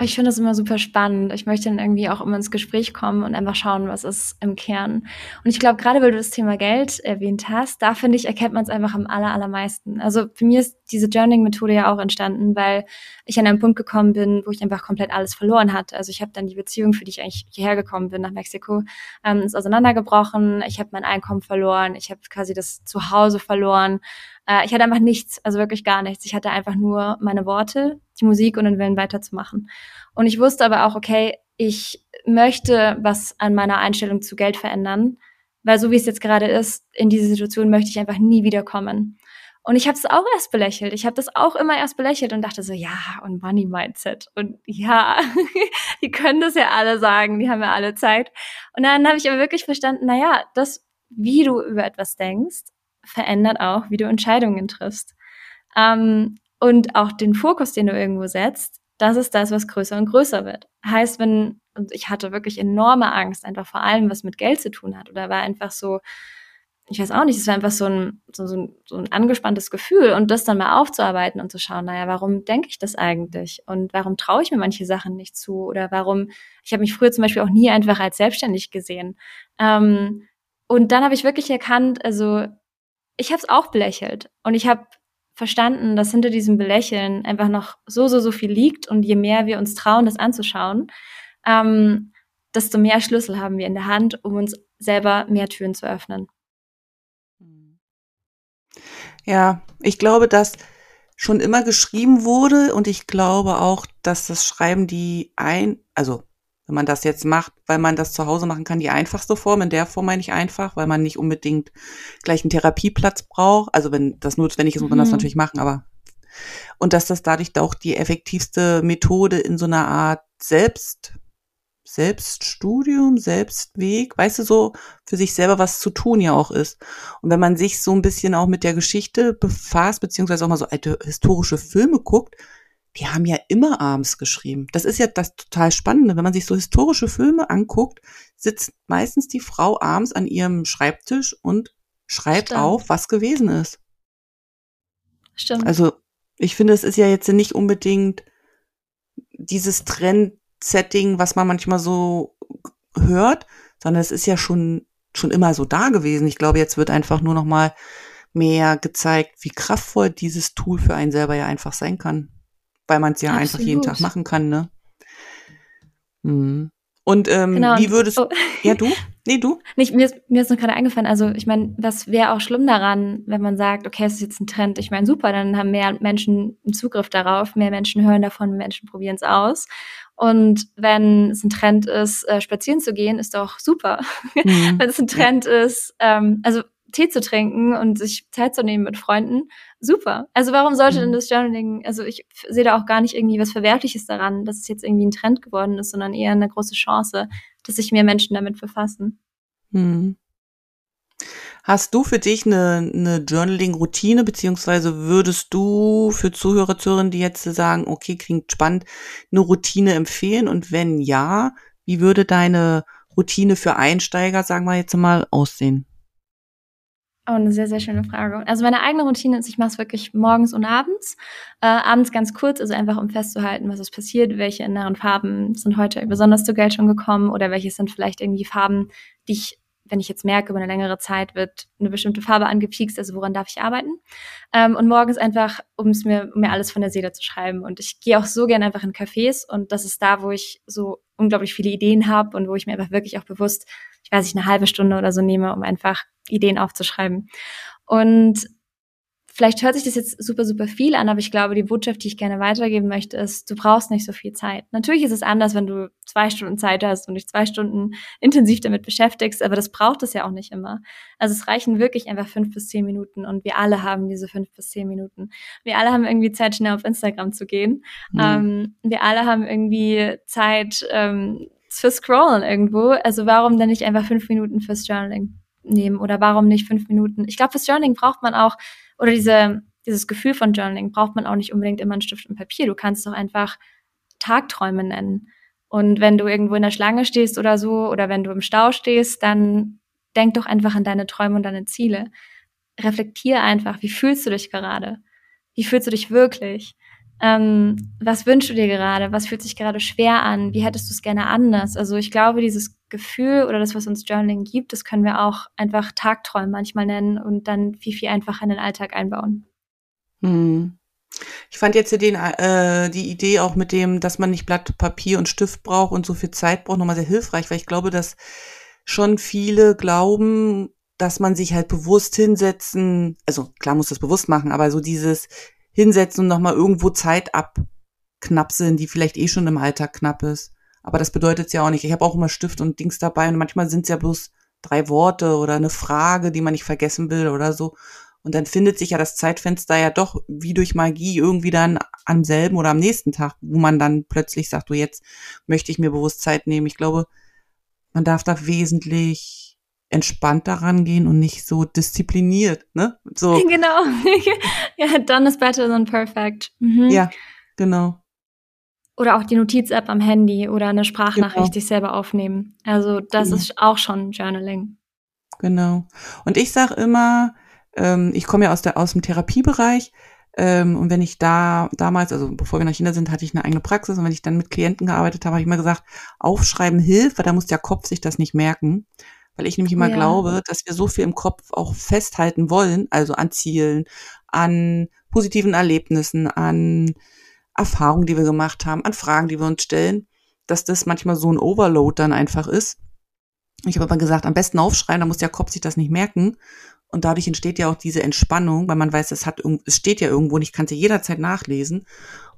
Ich finde das immer super spannend. Ich möchte dann irgendwie auch immer ins Gespräch kommen und einfach schauen, was ist im Kern. Und ich glaube, gerade weil du das Thema Geld erwähnt hast, da finde ich, erkennt man es einfach am aller, allermeisten. Also für mich ist diese Journaling-Methode ja auch entstanden, weil ich an einen Punkt gekommen bin, wo ich einfach komplett alles verloren hatte. Also ich habe dann die Beziehung, für die ich eigentlich hierher gekommen bin, nach Mexiko, ähm, ist auseinandergebrochen. Ich habe mein Einkommen verloren. Ich habe quasi das Zuhause verloren. Äh, ich hatte einfach nichts, also wirklich gar nichts. Ich hatte einfach nur meine Worte, die Musik und den Willen weiterzumachen. Und ich wusste aber auch, okay, ich möchte was an meiner Einstellung zu Geld verändern, weil so wie es jetzt gerade ist, in diese Situation möchte ich einfach nie wiederkommen. Und ich habe es auch erst belächelt. Ich habe das auch immer erst belächelt und dachte so, ja, und Money Mindset. Und ja, [laughs] die können das ja alle sagen, die haben ja alle Zeit. Und dann habe ich aber wirklich verstanden, na ja, das, wie du über etwas denkst, verändert auch, wie du Entscheidungen triffst. Ähm, und auch den Fokus, den du irgendwo setzt, das ist das, was größer und größer wird. Heißt, wenn, und ich hatte wirklich enorme Angst, einfach vor allem, was mit Geld zu tun hat, oder war einfach so, ich weiß auch nicht, es war einfach so ein, so, so, ein, so ein angespanntes Gefühl und das dann mal aufzuarbeiten und zu schauen, naja, warum denke ich das eigentlich und warum traue ich mir manche Sachen nicht zu oder warum, ich habe mich früher zum Beispiel auch nie einfach als selbstständig gesehen. Ähm, und dann habe ich wirklich erkannt, also ich habe es auch belächelt. Und ich habe verstanden, dass hinter diesem Belächeln einfach noch so, so, so viel liegt. Und je mehr wir uns trauen, das anzuschauen, ähm, desto mehr Schlüssel haben wir in der Hand, um uns selber mehr Türen zu öffnen. Ja, ich glaube, dass schon immer geschrieben wurde. Und ich glaube auch, dass das Schreiben die ein, also wenn man das jetzt macht, weil man das zu Hause machen kann, die einfachste Form. In der Form meine ich einfach, weil man nicht unbedingt gleich einen Therapieplatz braucht. Also wenn das notwendig ist, muss man das mhm. natürlich machen, aber und dass das dadurch auch die effektivste Methode in so einer Art Selbst, Selbststudium, Selbstweg, weißt du, so für sich selber was zu tun ja auch ist. Und wenn man sich so ein bisschen auch mit der Geschichte befasst, beziehungsweise auch mal so alte historische Filme guckt, die haben ja immer abends geschrieben. Das ist ja das total Spannende. Wenn man sich so historische Filme anguckt, sitzt meistens die Frau abends an ihrem Schreibtisch und schreibt Stimmt. auf, was gewesen ist. Stimmt. Also ich finde, es ist ja jetzt nicht unbedingt dieses Trend-Setting, was man manchmal so hört, sondern es ist ja schon schon immer so da gewesen. Ich glaube, jetzt wird einfach nur noch mal mehr gezeigt, wie kraftvoll dieses Tool für einen selber ja einfach sein kann weil man es ja Absolut. einfach jeden Tag machen kann, ne? Mhm. Und ähm, genau, wie würdest du? [laughs] Oh. Ja, du? Nee, du? Nicht, mir, ist, mir ist noch gerade eingefallen, also ich meine, was wäre auch schlimm daran, wenn man sagt, okay, es ist jetzt ein Trend, ich meine, super, dann haben mehr Menschen einen Zugriff darauf, mehr Menschen hören davon, mehr Menschen probieren es aus. Und wenn es ein Trend ist, äh, spazieren zu gehen, ist doch super. [laughs] Mhm. wenn es ein Trend ja. ist, ähm, also Tee zu trinken und sich Zeit zu nehmen mit Freunden, super. Also warum sollte denn mhm. das Journaling, also ich sehe da auch gar nicht irgendwie was Verwerfliches daran, dass es jetzt irgendwie ein Trend geworden ist, sondern eher eine große Chance, dass sich mehr Menschen damit befassen. Hm. Hast du für dich eine, eine Journaling-Routine, beziehungsweise würdest du für Zuhörer, Zuhörerinnen, die jetzt sagen, okay, klingt spannend, eine Routine empfehlen? Und wenn ja, wie würde deine Routine für Einsteiger, sagen wir jetzt mal, aussehen? Oh, eine sehr, sehr schöne Frage. Also meine eigene Routine ist, ich mache es wirklich morgens und abends. Äh, abends ganz kurz, also einfach um festzuhalten, was ist passiert, welche inneren Farben sind heute besonders zur Geltung gekommen oder welche sind vielleicht irgendwie Farben, die ich, wenn ich jetzt merke, über eine längere Zeit wird eine bestimmte Farbe angepiekst, also woran darf ich arbeiten. Ähm, und morgens einfach, um es mir, um mir alles von der Seele zu schreiben. Und ich gehe auch so gerne einfach in Cafés und das ist da, wo ich so unglaublich viele Ideen habe und wo ich mir einfach wirklich auch bewusst weiß nicht, eine halbe Stunde oder so nehme, um einfach Ideen aufzuschreiben. Und vielleicht hört sich das jetzt super, super viel an, aber ich glaube, die Botschaft, die ich gerne weitergeben möchte, ist, du brauchst nicht so viel Zeit. Natürlich ist es anders, wenn du zwei Stunden Zeit hast und dich zwei Stunden intensiv damit beschäftigst, aber das braucht es ja auch nicht immer. Also es reichen wirklich einfach fünf bis zehn Minuten und wir alle haben diese fünf bis zehn Minuten. Wir alle haben irgendwie Zeit, schnell auf Instagram zu gehen. Mhm. Ähm, wir alle haben irgendwie Zeit, ähm, für Scrollen irgendwo. Also warum denn nicht einfach fünf Minuten fürs Journaling nehmen oder warum nicht fünf Minuten? Ich glaube, fürs Journaling braucht man auch, oder diese, dieses Gefühl von Journaling braucht man auch nicht unbedingt immer einen Stift und Papier. Du kannst doch einfach Tagträume nennen. Und wenn du irgendwo in der Schlange stehst oder so, oder wenn du im Stau stehst, dann denk doch einfach an deine Träume und deine Ziele. Reflektier einfach, wie fühlst du dich gerade? Wie fühlst du dich wirklich? Ähm, was wünschst du dir gerade? Was fühlt sich gerade schwer an? Wie hättest du es gerne anders? Also ich glaube, dieses Gefühl oder das, was uns Journaling gibt, das können wir auch einfach Tagträumen manchmal nennen und dann viel, viel einfacher in den Alltag einbauen. Hm. Ich fand jetzt den, äh, die Idee auch mit dem, dass man nicht Blatt Papier und Stift braucht und so viel Zeit braucht, nochmal sehr hilfreich, weil ich glaube, dass schon viele glauben, dass man sich halt bewusst hinsetzen, also klar muss das bewusst machen, aber so dieses hinsetzen und nochmal irgendwo Zeit abknapseln, die vielleicht eh schon im Alltag knapp ist. Aber das bedeutet es ja auch nicht. Ich habe auch immer Stift und Dings dabei und manchmal sind es ja bloß drei Worte oder eine Frage, die man nicht vergessen will oder so. Und dann findet sich ja das Zeitfenster ja doch wie durch Magie irgendwie dann am selben oder am nächsten Tag, wo man dann plötzlich sagt, du jetzt möchte ich mir bewusst Zeit nehmen. Ich glaube, man darf da wesentlich entspannt daran gehen und nicht so diszipliniert, ne? So. [laughs] Genau. [laughs] ja, done is better than perfect. Mhm. Ja, genau. Oder auch die Notiz-App am Handy oder eine Sprachnachricht genau. sich selber aufnehmen. Also das genau. ist auch schon Journaling. Genau. Und ich sage immer, ähm, ich komme ja aus der aus dem Therapiebereich ähm, und wenn ich da damals, also bevor wir nach China sind, hatte ich eine eigene Praxis und wenn ich dann mit Klienten gearbeitet habe, habe ich immer gesagt, aufschreiben hilft, weil da muss der Kopf sich das nicht merken weil ich nämlich immer ja. glaube, dass wir so viel im Kopf auch festhalten wollen, also an Zielen, an positiven Erlebnissen, an Erfahrungen, die wir gemacht haben, an Fragen, die wir uns stellen, dass das manchmal so ein Overload dann einfach ist. Ich habe aber gesagt, am besten aufschreiben, da muss der Kopf sich das nicht merken. Und dadurch entsteht ja auch diese Entspannung, weil man weiß, es hat es steht ja irgendwo und ich kann es ja jederzeit nachlesen.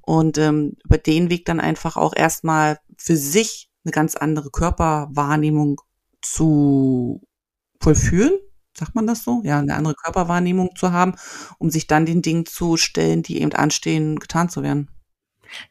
Und ähm, über den Weg dann einfach auch erstmal für sich eine ganz andere Körperwahrnehmung zu vollführen, sagt man das so? Ja, eine andere Körperwahrnehmung zu haben, um sich dann den Dingen zu stellen, die eben anstehen, getan zu werden.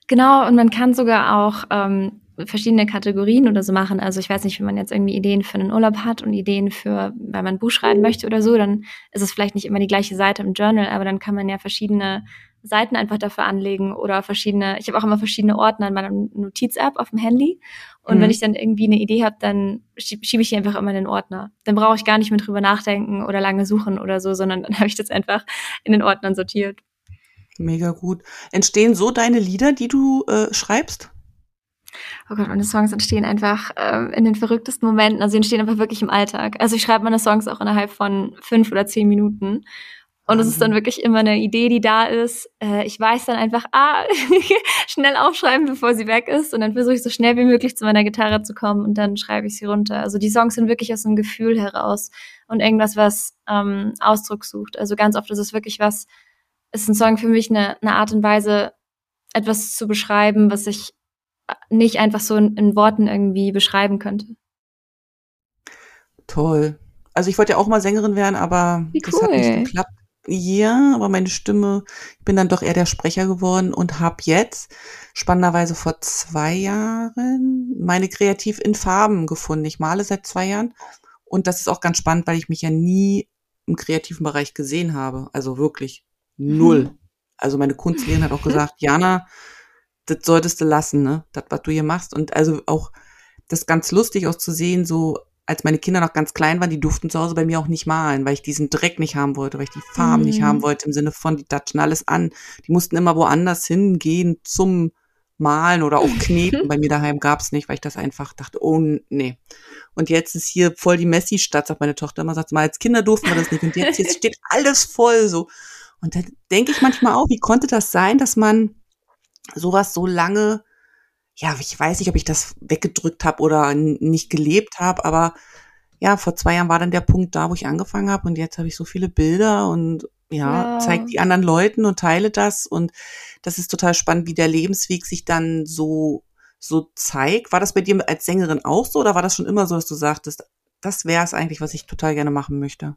Genau, und man kann sogar auch ähm, verschiedene Kategorien oder so machen. Also ich weiß nicht, wenn man jetzt irgendwie Ideen für einen Urlaub hat und Ideen für, weil man ein Buch schreiben möchte oder so, dann ist es vielleicht nicht immer die gleiche Seite im Journal, aber dann kann man ja verschiedene Seiten einfach dafür anlegen oder verschiedene, ich habe auch immer verschiedene Ordner in meiner Notiz-App auf dem Handy. Und mhm. wenn ich dann irgendwie eine Idee habe, dann schiebe ich die einfach immer in den Ordner. Dann brauche ich gar nicht mehr drüber nachdenken oder lange suchen oder so, sondern dann [laughs] habe ich das einfach in den Ordnern sortiert. Mega gut. Entstehen so deine Lieder, die du äh, schreibst? Oh Gott, meine Songs entstehen einfach äh, in den verrücktesten Momenten. Also sie entstehen einfach wirklich im Alltag. Also ich schreibe meine Songs auch innerhalb von fünf oder zehn Minuten. Und es ist dann wirklich immer eine Idee, die da ist. Äh, ich weiß dann einfach, ah, [laughs] schnell aufschreiben, bevor sie weg ist. Und dann versuche ich so schnell wie möglich zu meiner Gitarre zu kommen und dann schreibe ich sie runter. Also die Songs sind wirklich aus einem Gefühl heraus und irgendwas, was ähm, Ausdruck sucht. Also ganz oft ist es wirklich was, ist ein Song für mich eine, eine Art und Weise, etwas zu beschreiben, was ich nicht einfach so in, in Worten irgendwie beschreiben könnte. Toll. Also ich wollte ja auch mal Sängerin werden, aber Wie das hat nicht geklappt. Ja, aber meine Stimme, ich bin dann doch eher der Sprecher geworden und habe jetzt spannenderweise vor zwei Jahren meine Kreativ in Farben gefunden. Ich male seit zwei Jahren und das ist auch ganz spannend, weil ich mich ja nie im kreativen Bereich gesehen habe. Also wirklich null. Mhm. Also meine Kunstlehrerin hat auch [laughs] gesagt, Jana, das solltest du lassen, ne? Das, was du hier machst. Und also auch das ganz lustig auch zu sehen, so als meine Kinder noch ganz klein waren, die durften zu Hause bei mir auch nicht malen, weil ich diesen Dreck nicht haben wollte, weil ich die Farben mhm. nicht haben wollte, im Sinne von, die datschen alles an. Die mussten immer woanders hingehen zum Malen oder auch [laughs] Kneten. bei mir daheim gab's nicht, weil ich das einfach dachte, oh nee. Und jetzt ist hier voll die Messi-Stadt, sagt meine Tochter immer, sagt mal, als Kinder durften wir das nicht. Und jetzt, jetzt [laughs] steht alles voll so. Und da denke ich manchmal auch, wie konnte das sein, dass man sowas so lange ja, ich weiß nicht, ob ich das weggedrückt habe oder nicht gelebt habe, aber ja, vor zwei Jahren war dann der Punkt da, wo ich angefangen habe und jetzt habe ich so viele Bilder und ja, ja. zeige die anderen Leuten und teile das und das ist total spannend, wie der Lebensweg sich dann so so zeigt. War das bei dir als Sängerin auch so oder war das schon immer so, dass du sagtest, das wäre es eigentlich, was ich total gerne machen möchte?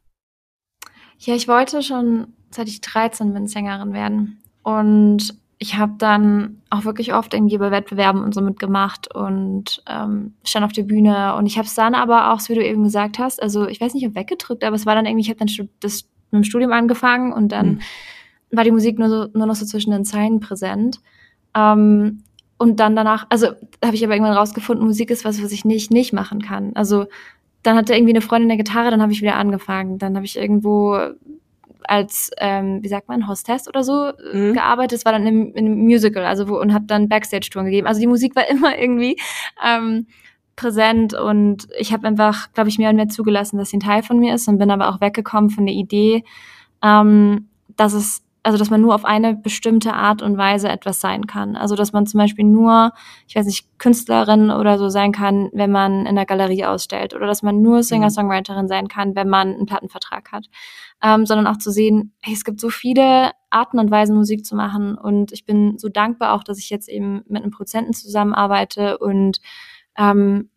Ja, ich wollte schon, seit ich 13 bin, Sängerin werden. Und ich habe dann auch wirklich oft irgendwie bei Wettbewerben und so mitgemacht und ähm, stand auf der Bühne und ich habe es dann aber auch, so wie du eben gesagt hast, also ich weiß nicht, ob weggedrückt, aber es war dann irgendwie, ich habe dann das mit dem Studium angefangen und dann mhm. war die Musik nur, so, nur noch so zwischen den Zeilen präsent. Ähm, und dann danach, also habe ich aber irgendwann rausgefunden, Musik ist was, was ich nicht nicht machen kann. Also dann hatte irgendwie eine Freundin eine Gitarre, dann habe ich wieder angefangen. Dann habe ich irgendwo als, ähm, wie sagt man, Hostess oder so äh, mhm. gearbeitet. Das war dann in einem Musical, also wo, und habe dann Backstage-Touren gegeben. Also die Musik war [laughs] immer irgendwie ähm, präsent und ich habe einfach, glaube ich, mehr und mehr zugelassen, dass sie ein Teil von mir ist und bin aber auch weggekommen von der Idee, ähm, dass es also dass man nur auf eine bestimmte Art und Weise etwas sein kann. Also dass man zum Beispiel nur, ich weiß nicht, Künstlerin oder so sein kann, wenn man in der Galerie ausstellt. Oder dass man nur mhm. Singer-Songwriterin sein kann, wenn man einen Plattenvertrag hat. Ähm, sondern auch zu sehen, hey, es gibt so viele Arten und Weisen, Musik zu machen. Und ich bin so dankbar auch, dass ich jetzt eben mit einem Prozenten zusammenarbeite und ähm,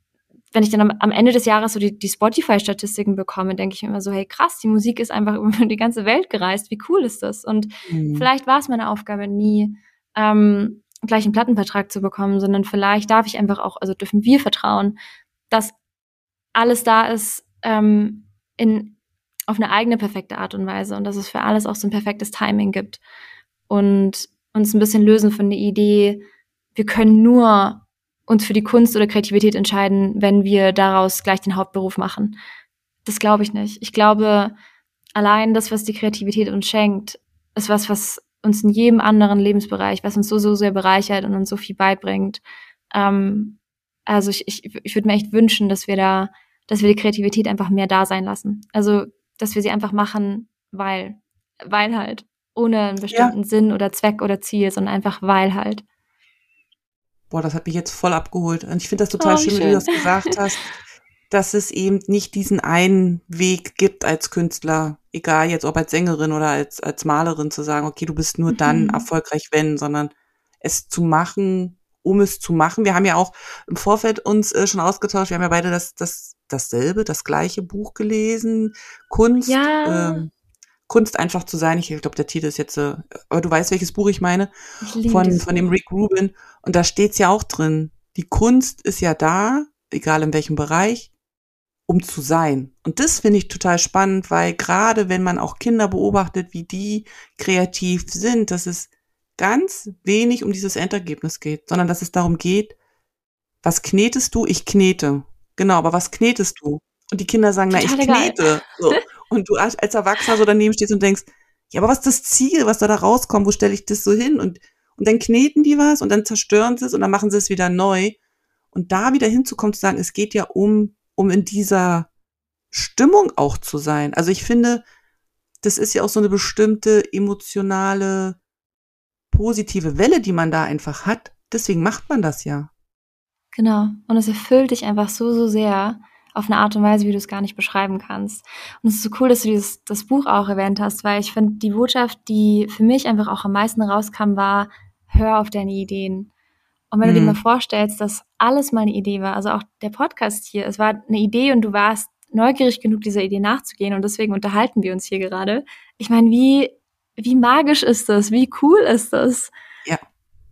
wenn ich dann am, am Ende des Jahres so die, die Spotify-Statistiken bekomme, denke ich mir immer so, hey krass, die Musik ist einfach [laughs] über die ganze Welt gereist. Wie cool ist das? Und mhm. vielleicht war es meine Aufgabe nie, ähm, gleich einen Plattenvertrag zu bekommen, sondern vielleicht darf ich einfach auch, also dürfen wir vertrauen, dass alles da ist ähm, in auf eine eigene perfekte Art und Weise und dass es für alles auch so ein perfektes Timing gibt und uns ein bisschen lösen von der Idee, wir können nur uns für die Kunst oder Kreativität entscheiden, wenn wir daraus gleich den Hauptberuf machen. Das glaube ich nicht. Ich glaube, allein das, was die Kreativität uns schenkt, ist was, was uns in jedem anderen Lebensbereich, was uns so, so sehr bereichert und uns so viel beibringt. Ähm, also ich, ich, ich würde mir echt wünschen, dass wir da, dass wir die Kreativität einfach mehr da sein lassen. Also, dass wir sie einfach machen, weil, weil halt, ohne einen bestimmten ja. Sinn oder Zweck oder Ziel, sondern einfach weil halt. Boah, das hat mich jetzt voll abgeholt. Und ich finde das total oh, schön, schön, wie du das gesagt hast, dass es eben nicht diesen einen Weg gibt als Künstler, egal jetzt ob als Sängerin oder als, als Malerin, zu sagen, okay, du bist nur mhm. dann erfolgreich, wenn, sondern es zu machen, um es zu machen. Wir haben ja auch im Vorfeld uns äh, schon ausgetauscht, wir haben ja beide das, das, dasselbe, das gleiche Buch gelesen, Kunst. Ja. Ähm, Kunst einfach zu sein. Ich glaube, der Titel ist jetzt, äh, aber du weißt, welches Buch ich meine, ich von, von dem Rick Rubin. Und da steht's ja auch drin. Die Kunst ist ja da, egal in welchem Bereich, um zu sein. Und das finde ich total spannend, weil gerade wenn man auch Kinder beobachtet, wie die kreativ sind, dass es ganz wenig um dieses Endergebnis geht, sondern dass es darum geht, was knetest du? Ich knete. Genau, aber was knetest du? Und die Kinder sagen, Total na, ich knete. So. [laughs] Und du als Erwachsener so daneben stehst und denkst, ja, aber was ist das Ziel, was da da rauskommt? Wo stelle ich das so hin? Und, und dann kneten die was und dann zerstören sie es und dann machen sie es wieder neu. Und da wieder hinzukommen, zu sagen, es geht ja um, um in dieser Stimmung auch zu sein. Also ich finde, das ist ja auch so eine bestimmte emotionale, positive Welle, die man da einfach hat. Deswegen macht man das ja. Genau. Und es erfüllt dich einfach so, so sehr auf eine Art und Weise, wie du es gar nicht beschreiben kannst. Und es ist so cool, dass du dieses, das Buch auch erwähnt hast, weil ich finde, die Botschaft, die für mich einfach auch am meisten rauskam, war, hör auf deine Ideen. Und wenn mhm. du dir mhm. mal vorstellst, dass alles mal eine Idee war, also auch der Podcast hier, es war eine Idee und du warst neugierig genug, dieser Idee nachzugehen und deswegen unterhalten wir uns hier gerade. Ich meine, wie, wie magisch ist das? Wie cool ist das? Ja.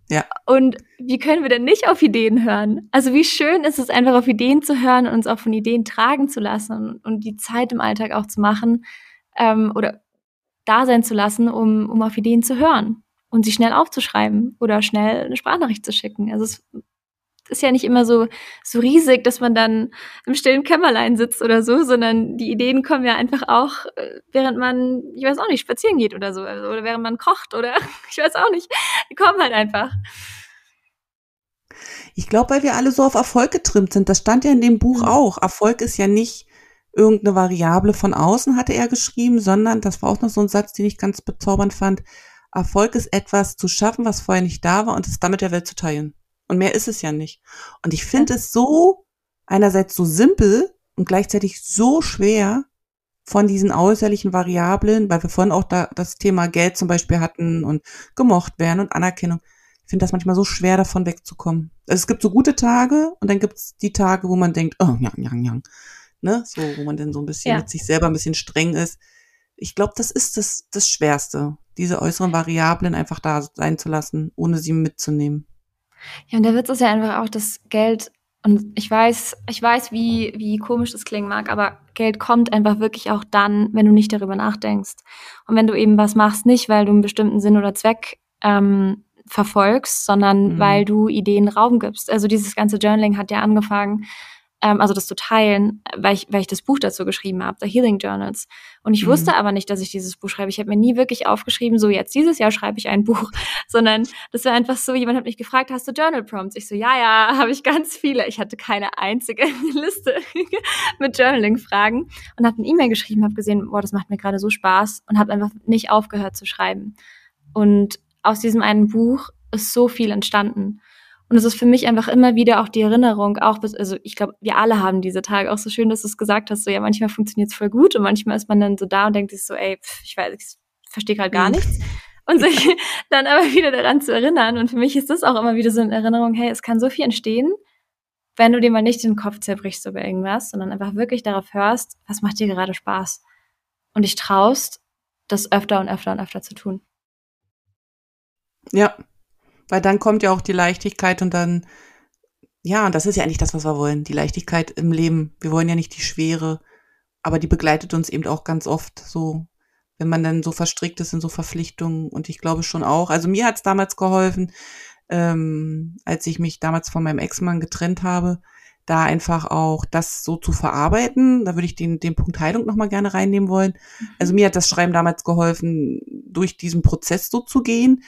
Ja. Und wie können wir denn nicht auf Ideen hören? Also wie schön ist es einfach auf Ideen zu hören und uns auch von Ideen tragen zu lassen und die Zeit im Alltag auch zu machen ähm, oder da sein zu lassen, um, um auf Ideen zu hören und sie schnell aufzuschreiben oder schnell eine Sprachnachricht zu schicken. Also es, ist ja nicht immer so, so riesig, dass man dann im stillen Kämmerlein sitzt oder so, sondern die Ideen kommen ja einfach auch, äh, während man, ich weiß auch nicht, spazieren geht oder so, also, oder während man kocht oder [laughs] ich weiß auch nicht. Die kommen halt einfach. Ich glaube, weil wir alle so auf Erfolg getrimmt sind. Das stand ja in dem Buch mhm. auch. Erfolg ist ja nicht irgendeine Variable von außen, hatte er geschrieben, sondern das war auch noch so ein Satz, den ich ganz bezaubernd fand. Erfolg ist etwas zu schaffen, was vorher nicht da war und es damit der Welt zu teilen. Und mehr ist es ja nicht. Und ich finde es so einerseits so simpel und gleichzeitig so schwer von diesen äußerlichen Variablen, weil wir vorhin auch da das Thema Geld zum Beispiel hatten und gemocht werden und Anerkennung. Ich finde das manchmal so schwer, davon wegzukommen. Also es gibt so gute Tage und dann gibt es die Tage, wo man denkt, oh, ja, ja, ja. Ne? So, wo man dann so ein bisschen ja. mit sich selber ein bisschen streng ist. Ich glaube, das ist das, das Schwerste, diese äußeren Variablen einfach da sein zu lassen, ohne sie mitzunehmen. Ja, und der Witz ist ja einfach auch, dass Geld, und ich weiß, ich weiß, wie, wie komisch das klingen mag, aber Geld kommt einfach wirklich auch dann, wenn du nicht darüber nachdenkst. Und wenn du eben was machst, nicht weil du einen bestimmten Sinn oder Zweck ähm, verfolgst, sondern mhm. weil du Ideen Raum gibst. Also dieses ganze Journaling hat ja angefangen, ähm, also das zu teilen, weil ich, weil ich das Buch dazu geschrieben habe, The Healing Journals. Und ich mhm. wusste aber nicht, dass ich dieses Buch schreibe. Ich habe mir nie wirklich aufgeschrieben, so jetzt dieses Jahr schreibe ich ein Buch, [laughs] sondern das war einfach so, jemand hat mich gefragt, hast du Journal Prompts? Ich so, ja, ja, [laughs] habe ich ganz viele. Ich hatte keine einzige Liste [laughs] mit Journaling-Fragen und habe eine E-Mail geschrieben, habe gesehen, boah, das macht mir gerade so Spaß und habe einfach nicht aufgehört zu schreiben. Und aus diesem einen Buch ist so viel entstanden. Und es ist für mich einfach immer wieder auch die Erinnerung, auch bis, also ich glaube, wir alle haben diese Tage auch so schön, dass du es gesagt hast, so ja, manchmal funktioniert es voll gut und manchmal ist man dann so da und denkt sich so, ey, pff, ich weiß, ich verstehe gerade gar mhm. nichts. Und sich [laughs] dann aber wieder daran zu erinnern. Und für mich ist das auch immer wieder so eine Erinnerung, hey, es kann so viel entstehen, wenn du dir mal nicht den Kopf zerbrichst über irgendwas, sondern einfach wirklich darauf hörst, was macht dir gerade Spaß? Und dich traust, das öfter und öfter und öfter zu tun. Ja, weil dann kommt ja auch die Leichtigkeit und dann, ja, und das ist ja eigentlich das, was wir wollen, die Leichtigkeit im Leben. Wir wollen ja nicht die Schwere, aber die begleitet uns eben auch ganz oft so, wenn man dann so verstrickt ist in so Verpflichtungen. Und ich glaube schon auch, also mir hat es damals geholfen, ähm, als ich mich damals von meinem Ex-Mann getrennt habe, da einfach auch das so zu verarbeiten. Da würde ich den, den Punkt Heilung nochmal gerne reinnehmen wollen. Mhm. Also mir hat das Schreiben damals geholfen, durch diesen Prozess so zu gehen,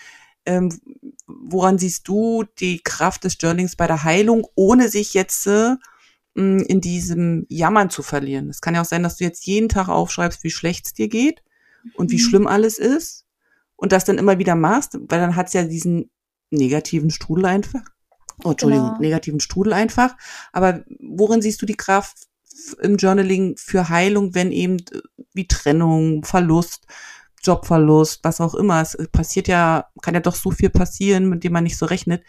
ähm, woran siehst du die Kraft des Journalings bei der Heilung, ohne sich jetzt äh, in diesem Jammern zu verlieren? Es kann ja auch sein, dass du jetzt jeden Tag aufschreibst, wie schlecht es dir geht und wie mhm. schlimm alles ist und das dann immer wieder machst, weil dann hat es ja diesen negativen Strudel einfach. Oh, Entschuldigung, genau. negativen Strudel einfach. Aber worin siehst du die Kraft im Journaling für Heilung, wenn eben äh, wie Trennung, Verlust, Jobverlust, was auch immer. Es passiert ja, kann ja doch so viel passieren, mit dem man nicht so rechnet.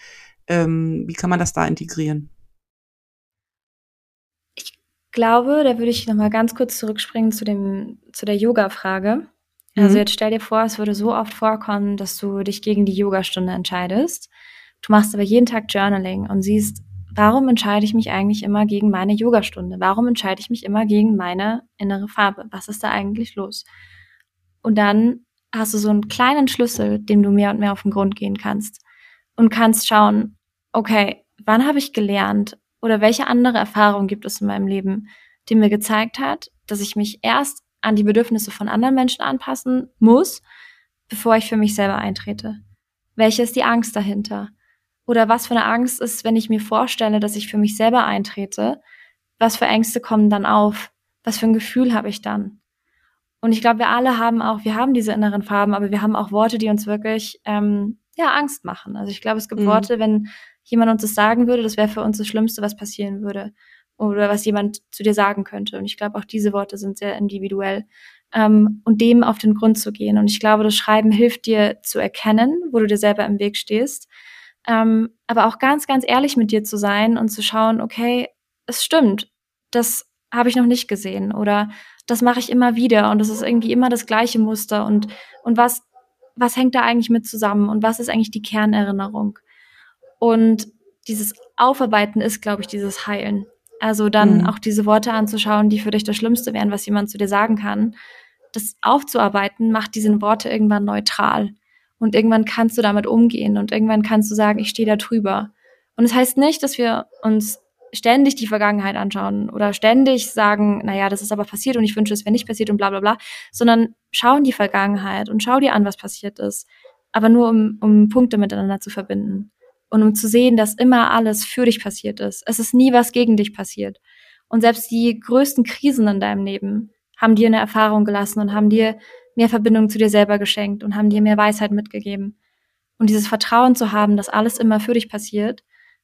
Ähm, wie kann man das da integrieren? Ich glaube, da würde ich noch mal ganz kurz zurückspringen zu dem zu der Yoga-Frage. Also mhm. jetzt stell dir vor, es würde so oft vorkommen, dass du dich gegen die Yogastunde entscheidest. Du machst aber jeden Tag Journaling und siehst, warum entscheide ich mich eigentlich immer gegen meine Yogastunde? Warum entscheide ich mich immer gegen meine innere Farbe? Was ist da eigentlich los? Und dann hast du so einen kleinen Schlüssel, dem du mehr und mehr auf den Grund gehen kannst. Und kannst schauen, okay, wann habe ich gelernt oder welche andere Erfahrung gibt es in meinem Leben, die mir gezeigt hat, dass ich mich erst an die Bedürfnisse von anderen Menschen anpassen muss, bevor ich für mich selber eintrete. Welche ist die Angst dahinter? Oder was für eine Angst ist, wenn ich mir vorstelle, dass ich für mich selber eintrete? Was für Ängste kommen dann auf? Was für ein Gefühl habe ich dann? Und ich glaube, wir alle haben auch, wir haben diese inneren Farben, aber wir haben auch Worte, die uns wirklich ähm, ja Angst machen. Also ich glaube, es gibt mhm. Worte, wenn jemand uns das sagen würde, das wäre für uns das Schlimmste, was passieren würde oder was jemand zu dir sagen könnte. Und ich glaube, auch diese Worte sind sehr individuell ähm, und dem auf den Grund zu gehen. Und ich glaube, das Schreiben hilft dir zu erkennen, wo du dir selber im Weg stehst, ähm, aber auch ganz, ganz ehrlich mit dir zu sein und zu schauen, okay, es stimmt, das habe ich noch nicht gesehen oder das mache ich immer wieder und das ist irgendwie immer das gleiche Muster und, und was, was hängt da eigentlich mit zusammen und was ist eigentlich die Kernerinnerung? Und dieses Aufarbeiten ist, glaube ich, dieses Heilen. Also dann mhm. auch diese Worte anzuschauen, die für dich das Schlimmste wären, was jemand zu dir sagen kann. Das aufzuarbeiten macht diese Worte irgendwann neutral. Und irgendwann kannst du damit umgehen und irgendwann kannst du sagen, ich stehe da drüber. Und es das heißt nicht, dass wir uns ständig die Vergangenheit anschauen oder ständig sagen, naja, das ist aber passiert und ich wünsche, es wäre nicht passiert und bla bla bla, sondern schau in die Vergangenheit und schau dir an, was passiert ist. Aber nur um, um Punkte miteinander zu verbinden. Und um zu sehen, dass immer alles für dich passiert ist. Es ist nie was gegen dich passiert. Und selbst die größten Krisen in deinem Leben haben dir eine Erfahrung gelassen und haben dir mehr Verbindung zu dir selber geschenkt und haben dir mehr Weisheit mitgegeben. Und dieses Vertrauen zu haben, dass alles immer für dich passiert,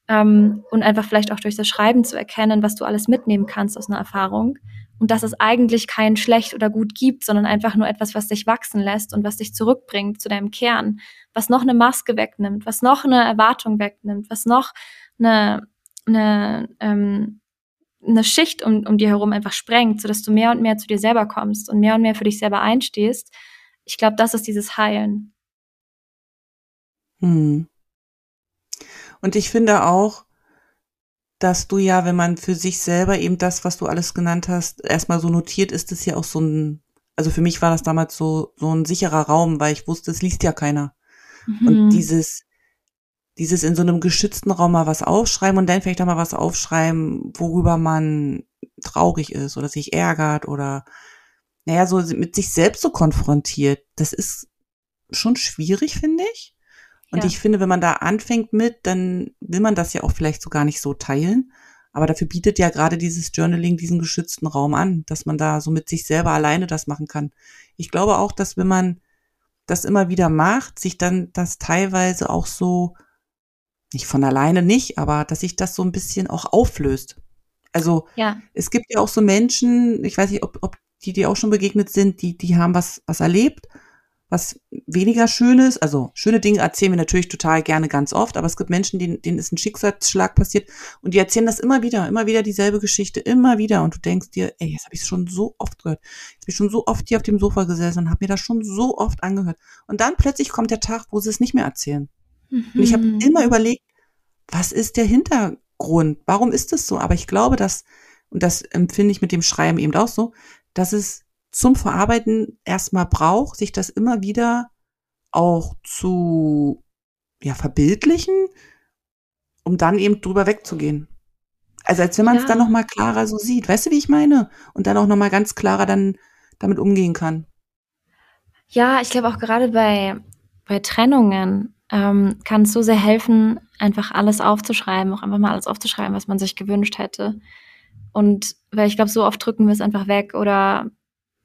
ähm, und einfach vielleicht auch durch das Schreiben zu erkennen, was du alles mitnehmen kannst aus einer Erfahrung und dass es eigentlich kein schlecht oder gut gibt, sondern einfach nur etwas, was dich wachsen lässt und was dich zurückbringt zu deinem Kern, was noch eine Maske wegnimmt, was noch eine Erwartung wegnimmt, was noch eine, eine, ähm, eine Schicht um, um dir herum einfach sprengt, sodass du mehr und mehr zu dir selber kommst und mehr und mehr für dich selber einstehst. Ich glaube, das ist dieses Heilen. Hm. Und ich finde auch, dass du ja, wenn man für sich selber eben das, was du alles genannt hast, erstmal so notiert, ist es ja auch so ein, also für mich war das damals so, so ein sicherer Raum, weil ich wusste, es liest ja keiner. Mhm. Und dieses, dieses in so einem geschützten Raum mal was aufschreiben und dann vielleicht auch mal was aufschreiben, worüber man traurig ist oder sich ärgert oder, naja, so mit sich selbst so konfrontiert, das ist schon schwierig, finde ich. Und ja. ich finde, wenn man da anfängt mit, dann will man das ja auch vielleicht so gar nicht so teilen. Aber dafür bietet ja gerade dieses Journaling diesen geschützten Raum an, dass man da so mit sich selber alleine das machen kann. Ich glaube auch, dass wenn man das immer wieder macht, sich dann das teilweise auch so, nicht von alleine nicht, aber dass sich das so ein bisschen auch auflöst. Also ja. es gibt ja auch so Menschen, ich weiß nicht, ob, ob die dir auch schon begegnet sind, die, die haben was, was erlebt was weniger Schönes, also schöne Dinge erzählen wir natürlich total gerne ganz oft, aber es gibt Menschen, denen, denen ist ein Schicksalsschlag passiert und die erzählen das immer wieder, immer wieder dieselbe Geschichte, immer wieder und du denkst dir, ey, jetzt habe ich es schon so oft gehört, jetzt habe ich schon so oft hier auf dem Sofa gesessen und habe mir das schon so oft angehört und dann plötzlich kommt der Tag, wo sie es nicht mehr erzählen. Mhm. Und ich habe mhm. immer überlegt, was ist der Hintergrund? Warum ist das so? Aber ich glaube, dass, und das empfinde ich mit dem Schreiben eben auch so, dass es zum Verarbeiten erstmal braucht, sich das immer wieder auch zu ja, verbildlichen, um dann eben drüber wegzugehen. Also als wenn man es ja. dann nochmal klarer so sieht. Weißt du, wie ich meine? Und dann auch nochmal ganz klarer dann damit umgehen kann. Ja, ich glaube auch gerade bei, bei Trennungen ähm, kann es so sehr helfen, einfach alles aufzuschreiben, auch einfach mal alles aufzuschreiben, was man sich gewünscht hätte. Und weil ich glaube, so oft drücken wir es einfach weg oder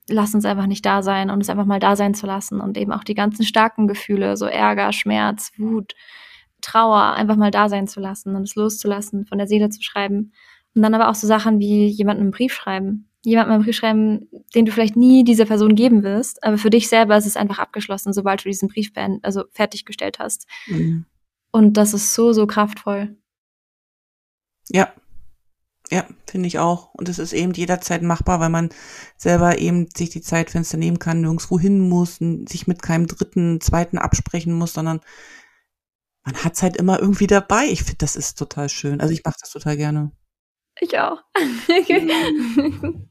lass uns einfach nicht da sein und es einfach mal da sein zu lassen und eben auch die ganzen starken Gefühle, so Ärger, Schmerz, Wut, Trauer, einfach mal da sein zu lassen und es loszulassen, von der Seele zu schreiben. Und dann aber auch so Sachen wie jemandem einen Brief schreiben. Jemandem einen Brief schreiben, den du vielleicht nie dieser Person geben wirst, aber für dich selber ist es einfach abgeschlossen, sobald du diesen Brief also fertiggestellt hast. Mhm. Und das ist so, so kraftvoll. Ja, ja, finde ich auch. Und es ist eben jederzeit machbar, weil man selber eben sich die Zeitfenster nehmen kann, nirgendwo hin muss, sich mit keinem dritten, zweiten absprechen muss, sondern man hat es halt immer irgendwie dabei. Ich finde, das ist total schön. Also ich mache das total gerne. Ich auch. [laughs]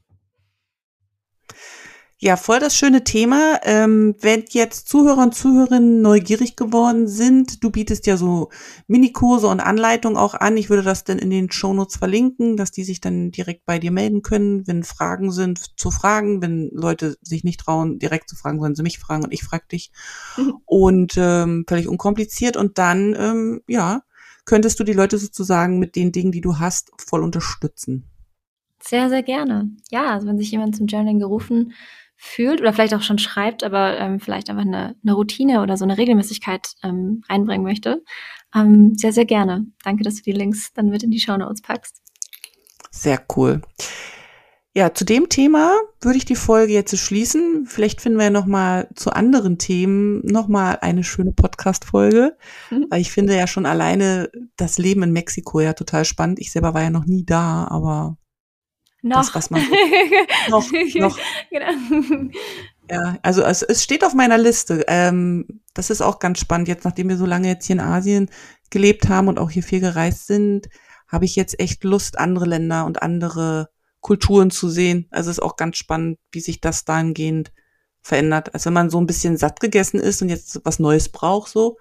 Ja, voll das schöne Thema. Ähm, wenn jetzt Zuhörer und Zuhörerinnen neugierig geworden sind, du bietest ja so Minikurse und Anleitungen auch an. Ich würde das dann in den Shownotes verlinken, dass die sich dann direkt bei dir melden können, wenn Fragen sind, zu fragen. Wenn Leute sich nicht trauen, direkt zu fragen, sollen sie mich fragen und ich frage dich. Mhm. Und ähm, völlig unkompliziert. Und dann, ähm, ja, könntest du die Leute sozusagen mit den Dingen, die du hast, voll unterstützen. Sehr, sehr gerne. Ja, also wenn sich jemand zum Journaling gerufen fühlt oder vielleicht auch schon schreibt, aber ähm, vielleicht einfach eine, eine Routine oder so eine Regelmäßigkeit ähm, reinbringen möchte, ähm, sehr, sehr gerne. Danke, dass du die Links dann mit in die Show Notes packst. Sehr cool. Ja, zu dem Thema würde ich die Folge jetzt schließen. Vielleicht finden wir ja noch mal zu anderen Themen noch mal eine schöne Podcast-Folge, mhm. weil ich finde ja schon alleine das Leben in Mexiko ja total spannend. Ich selber war ja noch nie da, aber noch. Das, was man [laughs] noch, noch. Genau. Ja, also es, es steht auf meiner Liste. Ähm, das ist auch ganz spannend. Jetzt, nachdem wir so lange jetzt hier in Asien gelebt haben und auch hier viel gereist sind, habe ich jetzt echt Lust, andere Länder und andere Kulturen zu sehen. Also es ist auch ganz spannend, wie sich das dahingehend verändert. Also wenn man so ein bisschen satt gegessen ist und jetzt was Neues braucht so.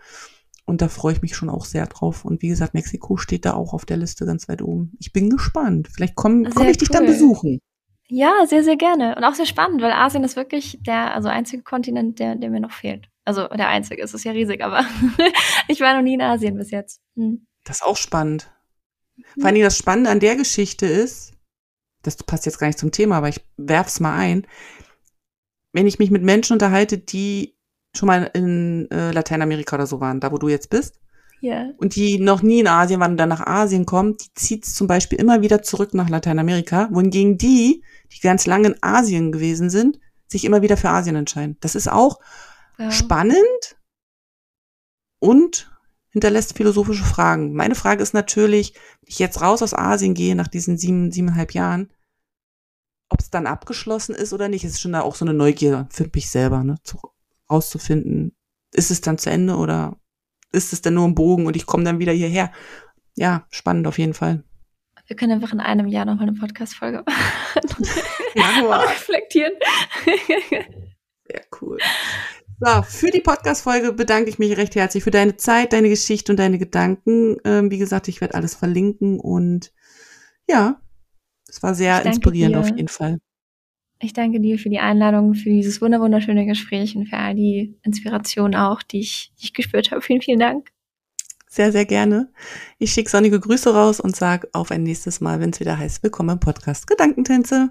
Und da freue ich mich schon auch sehr drauf. Und wie gesagt, Mexiko steht da auch auf der Liste ganz weit oben. Ich bin gespannt. Vielleicht komme komm ich cool. dich dann besuchen. Ja, sehr, sehr gerne. Und auch sehr spannend, weil Asien ist wirklich der also einzige Kontinent, der, der mir noch fehlt. Also der einzige, es ist ja riesig, aber [laughs] ich war noch nie in Asien bis jetzt. Hm. Das ist auch spannend. Vor allem das Spannende an der Geschichte ist, das passt jetzt gar nicht zum Thema, aber ich werf's mal ein. Wenn ich mich mit Menschen unterhalte, die schon mal in äh, Lateinamerika oder so waren, da wo du jetzt bist, yeah. und die noch nie in Asien waren und dann nach Asien kommen, die zieht zum Beispiel immer wieder zurück nach Lateinamerika, wohingegen die, die ganz lange in Asien gewesen sind, sich immer wieder für Asien entscheiden. Das ist auch ja. spannend und hinterlässt philosophische Fragen. Meine Frage ist natürlich, wenn ich jetzt raus aus Asien gehe nach diesen sieben, siebeneinhalb Jahren, ob es dann abgeschlossen ist oder nicht, ist schon da auch so eine Neugier für mich selber, ne, zu, rauszufinden, ist es dann zu Ende oder ist es dann nur ein Bogen und ich komme dann wieder hierher? Ja, spannend auf jeden Fall. Wir können einfach in einem Jahr nochmal eine Podcast-Folge [laughs] reflektieren. Sehr cool. So, für die Podcast-Folge bedanke ich mich recht herzlich für deine Zeit, deine Geschichte und deine Gedanken. Ähm, wie gesagt, ich werde alles verlinken und ja, es war sehr inspirierend dir. auf jeden Fall. Ich danke dir für die Einladung, für dieses wunderschöne Gespräch und für all die Inspiration auch, die ich, die ich gespürt habe. Vielen, vielen Dank. Sehr, sehr gerne. Ich schicke sonnige Grüße raus und sage auf ein nächstes Mal, wenn es wieder heißt, willkommen im Podcast Gedankentänze.